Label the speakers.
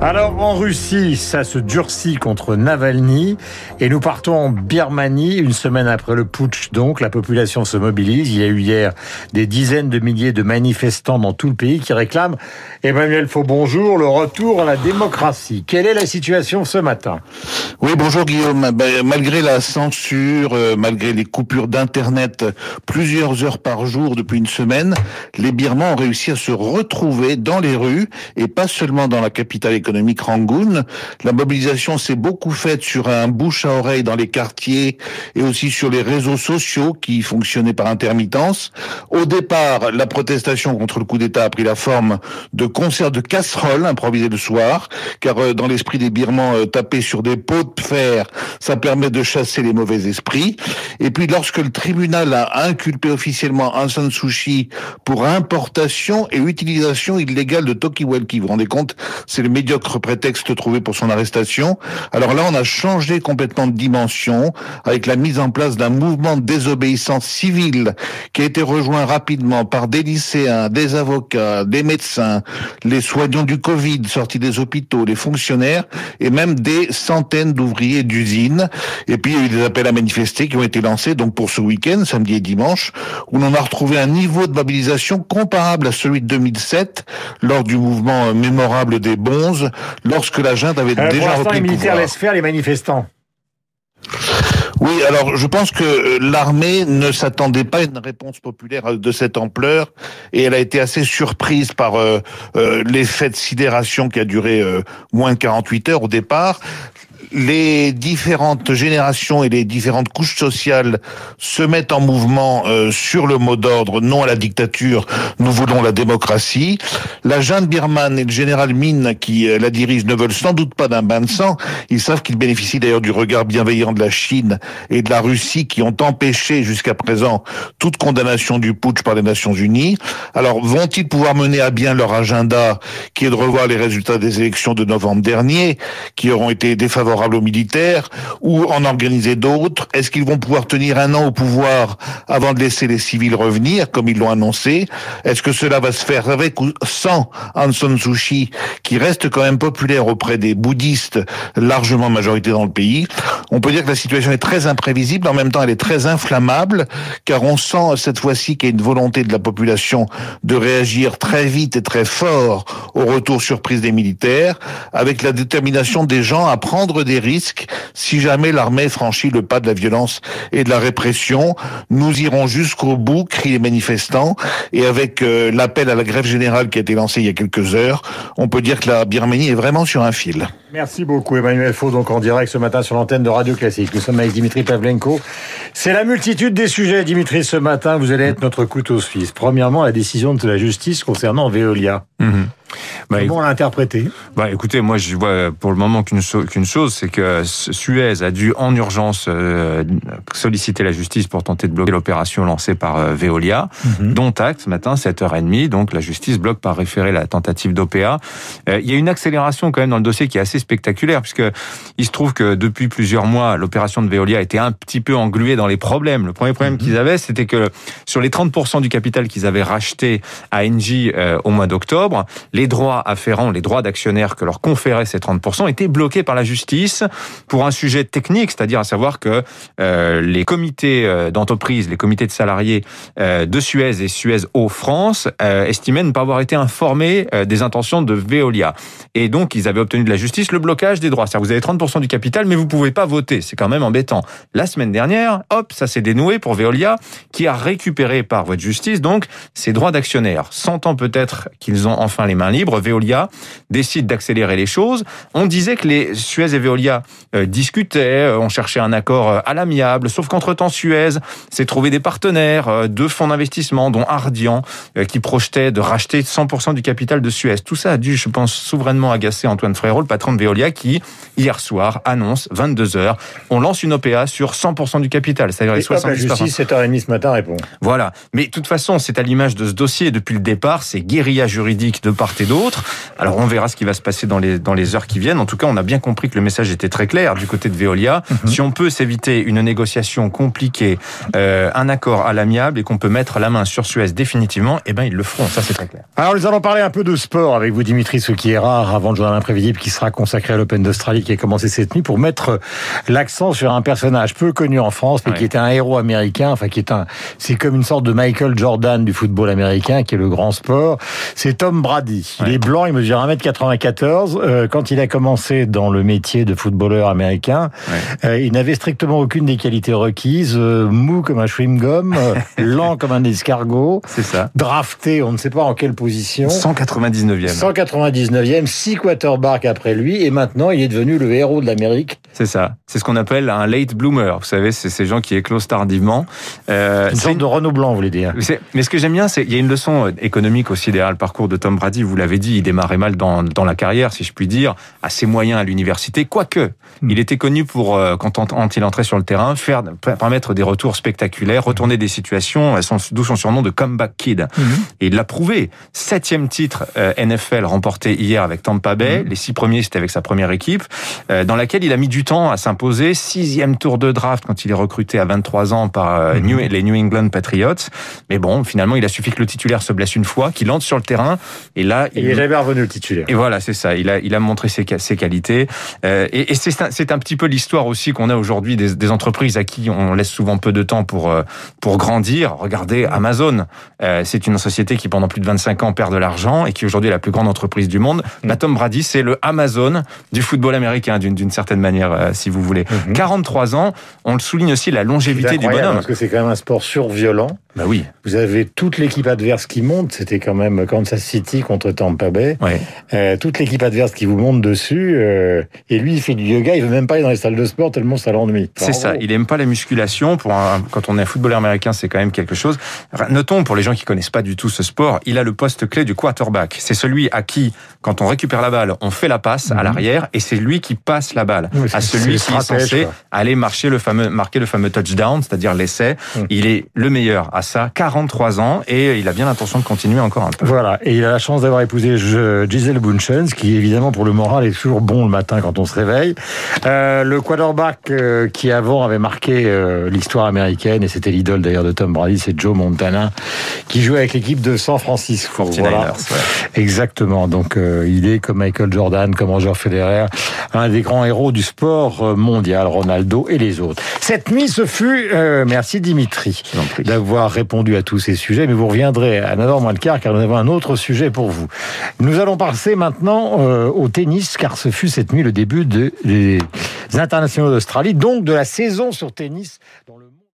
Speaker 1: Alors en Russie, ça se durcit contre Navalny et nous partons en Birmanie une semaine après le putsch. Donc la population se mobilise. Il y a eu hier des dizaines de milliers de manifestants dans tout le pays qui réclament Emmanuel Faux bonjour le retour à la démocratie. Quelle est la situation ce matin?
Speaker 2: Oui bonjour Guillaume. Ben, malgré la censure, euh, malgré les coupures d'internet plusieurs heures par jour depuis une semaine, les Birmans ont réussi à se retrouver dans les rues et pas seulement dans la capitale économique Rangoon. La mobilisation s'est beaucoup faite sur un bouche à oreille dans les quartiers et aussi sur les réseaux sociaux qui fonctionnaient par intermittence. Au départ, la protestation contre le coup d'État a pris la forme de concerts de casseroles improvisés le soir, car euh, dans l'esprit des Birmans, euh, taper sur des pots de fer, ça permet de chasser les mauvais esprits. Et puis lorsque le tribunal a inculpé officiellement Aung San Suu Kyi pour importation et utilisation illégale de Tokiwalki, vous vous rendez compte, c'est le médiocre prétexte trouvé pour son arrestation. Alors là, on a changé complètement de dimension avec la mise en place d'un mouvement de désobéissance civile qui a été rejoint rapidement par des lycéens, des avocats, des médecins, les soignants du Covid sortis des hôpitaux, les fonctionnaires et même des centaines d'ouvriers d'usines. Et puis il y a eu des appels à manifester qui ont été lancés donc pour ce week-end, samedi et dimanche, où l'on a retrouvé un niveau de mobilisation comparable à celui de 2007 lors du mouvement mémorable des Bonzes lorsque la junte avait
Speaker 1: euh,
Speaker 2: déjà repris
Speaker 1: les militaires
Speaker 2: le
Speaker 1: laissent faire les manifestants.
Speaker 2: Oui, alors je pense que euh, l'armée ne s'attendait pas à une réponse populaire de cette ampleur et elle a été assez surprise par euh, l'effet de sidération qui a duré moins de 48 heures au départ les différentes générations et les différentes couches sociales se mettent en mouvement euh, sur le mot d'ordre non à la dictature, nous voulons la démocratie. La Jeanne Birman et le général Min qui euh, la dirige ne veulent sans doute pas d'un bain de sang. Ils savent qu'ils bénéficient d'ailleurs du regard bienveillant de la Chine et de la Russie qui ont empêché jusqu'à présent toute condamnation du putsch par les Nations Unies. Alors vont-ils pouvoir mener à bien leur agenda qui est de revoir les résultats des élections de novembre dernier qui auront été défavorables aux militaires ou en organiser d'autres? Est-ce qu'ils vont pouvoir tenir un an au pouvoir avant de laisser les civils revenir, comme ils l'ont annoncé? Est-ce que cela va se faire avec ou sans Aung San Suu Kyi, qui reste quand même populaire auprès des bouddhistes, largement majorité dans le pays? On peut dire que la situation est très imprévisible, en même temps elle est très inflammable, car on sent cette fois-ci qu'il y a une volonté de la population de réagir très vite et très fort au retour surprise des militaires, avec la détermination des gens à prendre des risques si jamais l'armée franchit le pas de la violence et de la répression. Nous irons jusqu'au bout, crient les manifestants, et avec euh, l'appel à la grève générale qui a été lancé il y a quelques heures, on peut dire que la Birmanie est vraiment sur un fil.
Speaker 1: Merci beaucoup Emmanuel Faux, donc en direct ce matin sur l'antenne de Radio Classique. Nous sommes avec Dimitri Pavlenko. C'est la multitude des sujets, Dimitri, ce matin. Vous allez être notre couteau suisse. Premièrement, la décision de la justice concernant Veolia. Mhm. Bah, Comment l'interpréter?
Speaker 3: Bah, écoutez, moi je vois pour le moment qu'une chose, c'est que Suez a dû en urgence euh, solliciter la justice pour tenter de bloquer l'opération lancée par euh, Veolia, mhm. dont acte ce matin 7h30. Donc la justice bloque par référé la tentative d'OPA. Euh, il y a une accélération quand même dans le dossier qui est assez spectaculaire, puisque il se trouve que depuis plusieurs mois, l'opération de Veolia était un petit peu engluée dans les problèmes. Le premier problème mhm. qu'ils avaient, c'était que sur les 30% du capital qu'ils avaient racheté à Engie au mois d'octobre, les droits afférents, les droits d'actionnaires que leur conféraient ces 30% étaient bloqués par la justice pour un sujet technique, c'est-à-dire à savoir que euh, les comités euh, d'entreprise, les comités de salariés euh, de Suez et Suez Eau France estimaient ne pas avoir été informés des intentions de Veolia. Et donc, ils avaient obtenu de la justice le blocage des droits. C'est-à-dire vous avez 30% du capital, mais vous pouvez pas voter. C'est quand même embêtant. La semaine dernière, hop, ça s'est dénoué pour Veolia, qui a récupéré par voie de justice, donc, ses droits d'actionnaire. Sentant peut-être qu'ils ont enfin les mains libre, Veolia décide d'accélérer les choses. On disait que les Suez et Veolia euh, discutaient, euh, on cherchait un accord euh, à l'amiable, sauf qu'entre-temps, Suez s'est trouvé des partenaires, deux fonds d'investissement, dont Ardian, qui projetaient de racheter 100% du capital de Suez. Tout ça a dû, je pense, souverainement agacer Antoine Frérot, le patron de Veolia, qui, hier soir, annonce, 22 heures, on lance une OPA sur 100% du capital, c'est-à-dire les 70%. La
Speaker 1: justice, 7h30 ce matin, répond.
Speaker 3: Voilà. Mais de toute façon, c'est à l'image de ce dossier. Depuis le départ, c'est guérilla juridique de part et d'autre. Alors on verra ce qui va se passer dans les dans les heures qui viennent. En tout cas, on a bien compris que le message était très clair du côté de Veolia. Mhm. Si on peut s'éviter une négociation compliquée, euh, un accord à l'amiable et qu'on peut mettre la main sur Suez définitivement, eh ben ils le feront. Ça c'est très clair.
Speaker 1: Alors nous allons parler un peu de sport avec vous, Dimitri, ce qui est rare avant le journal imprévisible qui sera consacré à l'Open d'Australie qui a commencé cette nuit pour mettre l'accent sur un personnage peu connu en France mais qui est un héros américain. Enfin, qui est un, c'est comme une sorte de Michael Jordan du football américain qui est le grand sport. C'est Tom Brady. Il est blanc, il mesure 1m94. Euh, quand il a commencé dans le métier de footballeur américain, euh, il n'avait strictement aucune des qualités requises. Euh, mou comme un chewing-gum, lent comme un escargot.
Speaker 3: C'est ça.
Speaker 1: Drafté, on ne sait pas en quelle position.
Speaker 3: 199e.
Speaker 1: 199e, six quarterbacks après lui, et maintenant il est devenu le héros de l'Amérique.
Speaker 3: C'est ça. C'est ce qu'on appelle un late bloomer. Vous savez, c'est ces gens qui éclosent tardivement.
Speaker 1: Euh, une sorte de Renault blanc, vous voulez dire.
Speaker 3: Mais ce que j'aime bien, c'est qu'il y a une leçon économique aussi derrière le parcours de Tom Brady. Vous l'avez dit, il démarrait mal dans, dans la carrière, si je puis dire, assez moyen à l'université. Quoique, hmm. il était connu pour, euh, quand, il entrait sur le terrain, faire permettre des retours spectaculaires, retourner des situations, d'où son surnom de comeback kid. Hmm. Et il l'a prouvé. Septième titre euh, NFL remporté hier avec Tampa Bay. Hmm. Les six premiers, c'était avec sa première équipe, euh, dans laquelle il a mis du temps à s'imposer. Sixième tour de draft quand il est recruté à 23 ans par les New England Patriots. Mais bon, finalement, il a suffi que le titulaire se blesse une fois, qu'il entre sur le terrain, et là,
Speaker 1: il, il est jamais revenu le titulaire.
Speaker 3: Et voilà, c'est ça. Il a, il a montré ses, ses qualités. Euh, et, et c'est un, c'est un petit peu l'histoire aussi qu'on a aujourd'hui des, des, entreprises à qui on laisse souvent peu de temps pour euh, pour grandir. Regardez Amazon. Euh, c'est une société qui pendant plus de 25 ans perd de l'argent et qui aujourd'hui est la plus grande entreprise du monde. Mm. Bah, Tom Brady, c'est le Amazon du football américain d'une certaine manière, euh, si vous voulez. 43 mm-hmm. ans. On le souligne aussi la longévité du bonhomme.
Speaker 1: Parce que c'est quand même un sport surviolent.
Speaker 3: Bah oui.
Speaker 1: Vous avez toute l'équipe adverse qui monte. C'était quand même Kansas City contre Tampa Bay.
Speaker 3: Ouais.
Speaker 1: Euh, toute l'équipe adverse qui vous monte dessus. Euh, et lui, il fait du yoga. Il veut même pas aller dans les salles de sport tellement ça l'ennuie.
Speaker 3: c'est ça. Il aime pas la musculation. Pour un, quand on est un footballeur américain, c'est quand même quelque chose. Notons pour les gens qui connaissent pas du tout ce sport, il a le poste clé du quarterback. C'est celui à qui, quand on récupère la balle, on fait la passe à mhm. l'arrière et c'est lui qui passe la balle à celui qui est censé aller marcher le fameux, marquer le fameux touchdown, c'est-à-dire l'essai. Mhm. Il est le meilleur à ça. 43 ans et il a bien l'intention de continuer encore un peu.
Speaker 1: Voilà. Et il a la chance d'avoir épousé Giselle Bunchens, qui évidemment pour le moral est toujours bon le matin quand on se réveille. Euh, le quarterback euh, qui avant avait marqué euh, l'histoire américaine et c'était l'idole d'ailleurs de Tom Brady, c'est Joe Montana qui jouait avec l'équipe de San Francisco.
Speaker 3: Voilà.
Speaker 1: Exactement. Donc euh, il est comme Michael Jordan, comme Roger Federer, un des grands héros du sport mondial, Ronaldo et les autres. Cette nuit, ce fut, merci Dimitri, d'avoir répondu à tous ces sujets, mais vous reviendrez à 9h moins le quart car nous avons un autre sujet pour vous. Nous allons passer maintenant au tennis car ce fut cette nuit le début des internationaux d'Australie, donc de la saison sur tennis. Dans le